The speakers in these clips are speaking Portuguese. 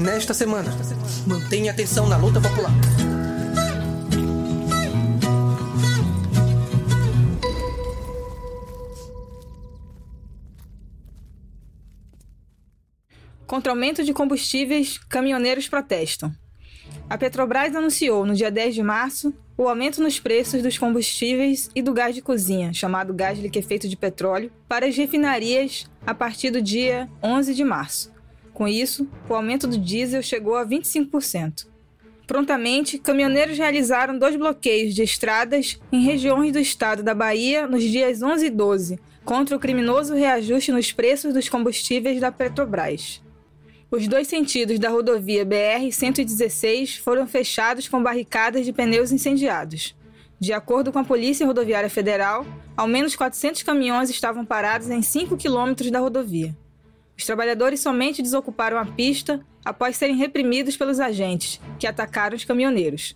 nesta semana. Mantenha atenção na luta popular. Contra aumento de combustíveis, caminhoneiros protestam. A Petrobras anunciou no dia 10 de março o aumento nos preços dos combustíveis e do gás de cozinha, chamado gás liquefeito de petróleo, para as refinarias a partir do dia 11 de março. Com isso, o aumento do diesel chegou a 25%. Prontamente, caminhoneiros realizaram dois bloqueios de estradas em regiões do estado da Bahia nos dias 11 e 12, contra o criminoso reajuste nos preços dos combustíveis da Petrobras. Os dois sentidos da rodovia BR-116 foram fechados com barricadas de pneus incendiados. De acordo com a Polícia Rodoviária Federal, ao menos 400 caminhões estavam parados em 5 quilômetros da rodovia. Os trabalhadores somente desocuparam a pista após serem reprimidos pelos agentes, que atacaram os caminhoneiros.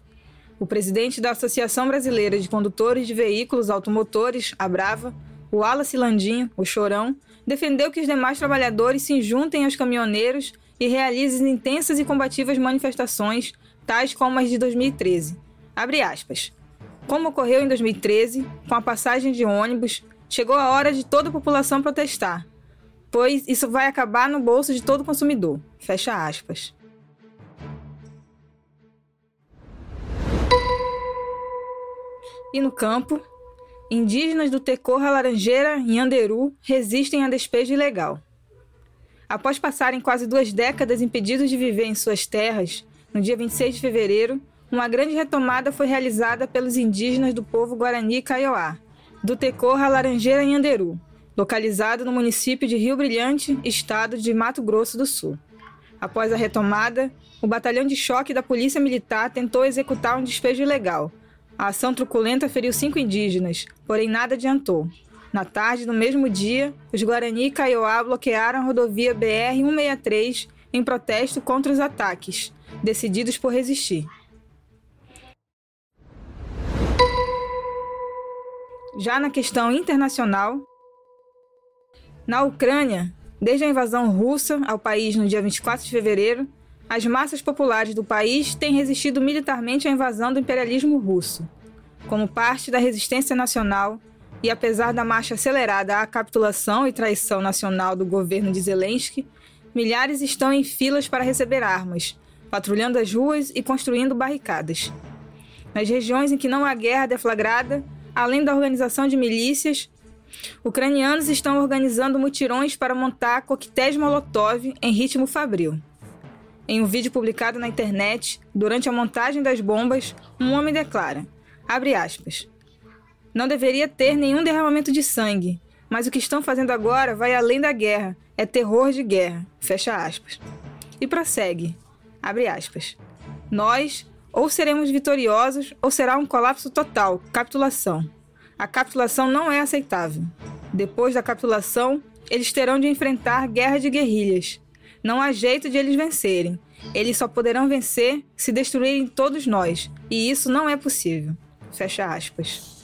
O presidente da Associação Brasileira de Condutores de Veículos Automotores, a Brava, o Wallace Landinho, o Chorão, defendeu que os demais trabalhadores se juntem aos caminhoneiros e realize intensas e combativas manifestações, tais como as de 2013. Abre aspas. Como ocorreu em 2013, com a passagem de ônibus, chegou a hora de toda a população protestar, pois isso vai acabar no bolso de todo consumidor. Fecha aspas. E no campo, indígenas do Tecorra Laranjeira, em Anderu, resistem a despejo ilegal. Após passarem quase duas décadas impedidos de viver em suas terras, no dia 26 de fevereiro, uma grande retomada foi realizada pelos indígenas do povo Guarani Kaiowá, do Tecorra Laranjeira em Anderu, localizado no município de Rio Brilhante, estado de Mato Grosso do Sul. Após a retomada, o batalhão de choque da Polícia Militar tentou executar um despejo ilegal. A ação truculenta feriu cinco indígenas, porém nada adiantou. Na tarde do mesmo dia, os Guarani e Kaiowá bloquearam a rodovia BR-163 em protesto contra os ataques, decididos por resistir. Já na questão internacional, na Ucrânia, desde a invasão russa ao país no dia 24 de fevereiro, as massas populares do país têm resistido militarmente à invasão do imperialismo russo. Como parte da resistência nacional, e apesar da marcha acelerada à capitulação e traição nacional do governo de Zelensky, milhares estão em filas para receber armas, patrulhando as ruas e construindo barricadas. Nas regiões em que não há guerra deflagrada, além da organização de milícias, ucranianos estão organizando mutirões para montar coquetéis Molotov em ritmo fabril. Em um vídeo publicado na internet, durante a montagem das bombas, um homem declara, aspas, não deveria ter nenhum derramamento de sangue, mas o que estão fazendo agora vai além da guerra, é terror de guerra. Fecha aspas. E prossegue. Abre aspas. Nós ou seremos vitoriosos ou será um colapso total, capitulação. A capitulação não é aceitável. Depois da capitulação, eles terão de enfrentar guerra de guerrilhas. Não há jeito de eles vencerem. Eles só poderão vencer se destruírem todos nós, e isso não é possível. Fecha aspas.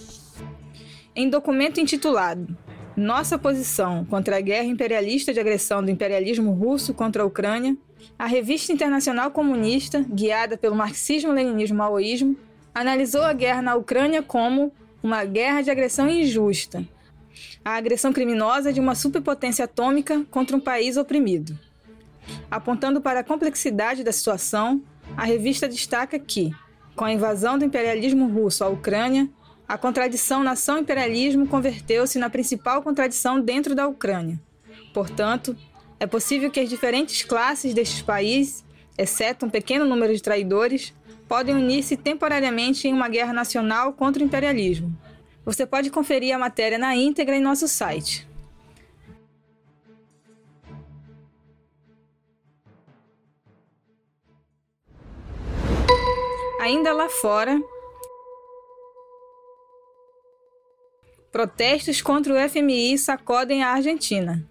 Em documento intitulado Nossa posição contra a guerra imperialista de agressão do imperialismo russo contra a Ucrânia, a revista internacional comunista, guiada pelo marxismo-leninismo-maoísmo, analisou a guerra na Ucrânia como uma guerra de agressão injusta, a agressão criminosa de uma superpotência atômica contra um país oprimido. Apontando para a complexidade da situação, a revista destaca que, com a invasão do imperialismo russo à Ucrânia, a contradição nação-imperialismo converteu-se na principal contradição dentro da Ucrânia. Portanto, é possível que as diferentes classes destes países, exceto um pequeno número de traidores, podem unir-se temporariamente em uma guerra nacional contra o imperialismo. Você pode conferir a matéria na íntegra em nosso site. Ainda lá fora, Protestos contra o FMI sacodem a Argentina.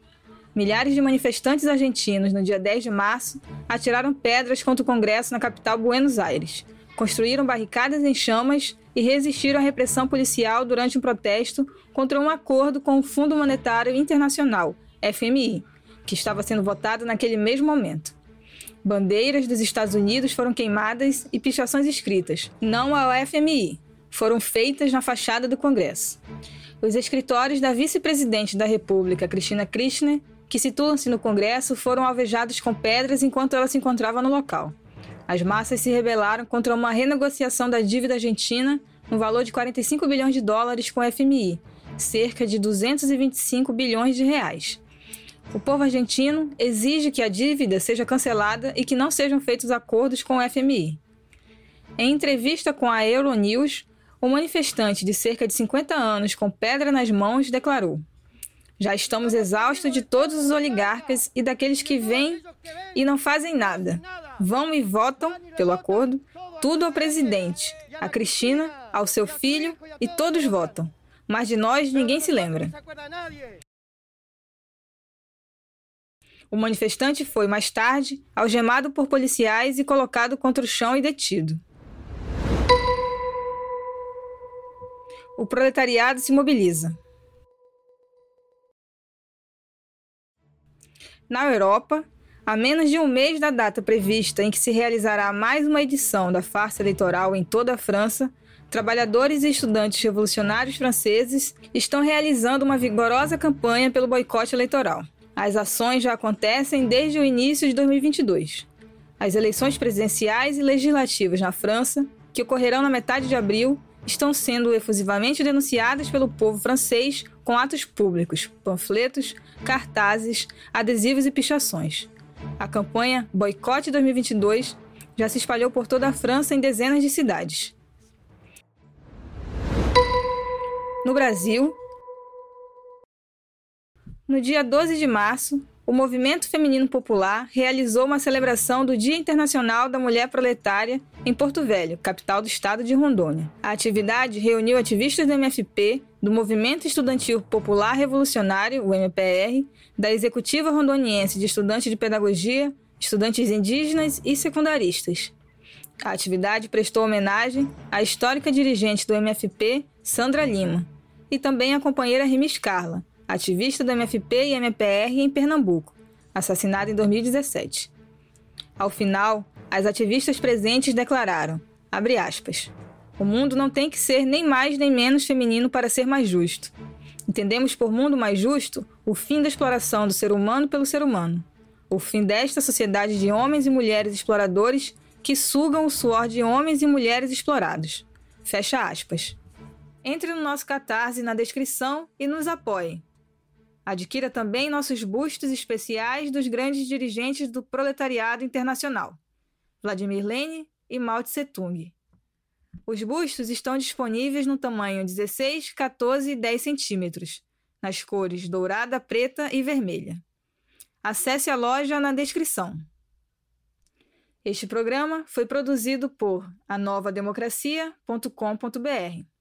Milhares de manifestantes argentinos, no dia 10 de março, atiraram pedras contra o Congresso na capital Buenos Aires, construíram barricadas em chamas e resistiram à repressão policial durante um protesto contra um acordo com o Fundo Monetário Internacional, FMI, que estava sendo votado naquele mesmo momento. Bandeiras dos Estados Unidos foram queimadas e pichações escritas não ao FMI foram feitas na fachada do Congresso. Os escritórios da vice-presidente da República, Cristina Kirchner, que situam-se no Congresso, foram alvejados com pedras enquanto ela se encontrava no local. As massas se rebelaram contra uma renegociação da dívida argentina no valor de 45 bilhões de dólares com o FMI, cerca de 225 bilhões de reais. O povo argentino exige que a dívida seja cancelada e que não sejam feitos acordos com o FMI. Em entrevista com a Euronews, o manifestante de cerca de 50 anos com pedra nas mãos declarou: Já estamos exaustos de todos os oligarcas e daqueles que vêm e não fazem nada. Vão e votam, pelo acordo, tudo ao presidente, a Cristina, ao seu filho e todos votam. Mas de nós ninguém se lembra. O manifestante foi, mais tarde, algemado por policiais e colocado contra o chão e detido. O proletariado se mobiliza. Na Europa, a menos de um mês da data prevista em que se realizará mais uma edição da farsa eleitoral em toda a França, trabalhadores e estudantes revolucionários franceses estão realizando uma vigorosa campanha pelo boicote eleitoral. As ações já acontecem desde o início de 2022. As eleições presidenciais e legislativas na França, que ocorrerão na metade de abril, estão sendo efusivamente denunciadas pelo povo francês com atos públicos, panfletos, cartazes, adesivos e pichações. A campanha Boicote 2022 já se espalhou por toda a França em dezenas de cidades. No Brasil, no dia 12 de março, o Movimento Feminino Popular realizou uma celebração do Dia Internacional da Mulher Proletária em Porto Velho, capital do estado de Rondônia. A atividade reuniu ativistas do MFP, do Movimento Estudantil Popular Revolucionário, o MPR, da Executiva Rondoniense de Estudantes de Pedagogia, estudantes indígenas e secundaristas. A atividade prestou homenagem à histórica dirigente do MFP, Sandra Lima, e também à companheira Rimis Carla, ativista do MFP e MPR em Pernambuco, assassinada em 2017. Ao final, as ativistas presentes declararam, aspas, o mundo não tem que ser nem mais nem menos feminino para ser mais justo. Entendemos por mundo mais justo o fim da exploração do ser humano pelo ser humano, o fim desta sociedade de homens e mulheres exploradores que sugam o suor de homens e mulheres explorados. Fecha aspas. Entre no nosso Catarse na descrição e nos apoie. Adquira também nossos bustos especiais dos grandes dirigentes do proletariado internacional, Vladimir Lenin e Mao Tse Tung. Os bustos estão disponíveis no tamanho 16, 14 e 10 centímetros, nas cores dourada, preta e vermelha. Acesse a loja na descrição. Este programa foi produzido por anovademocracia.com.br.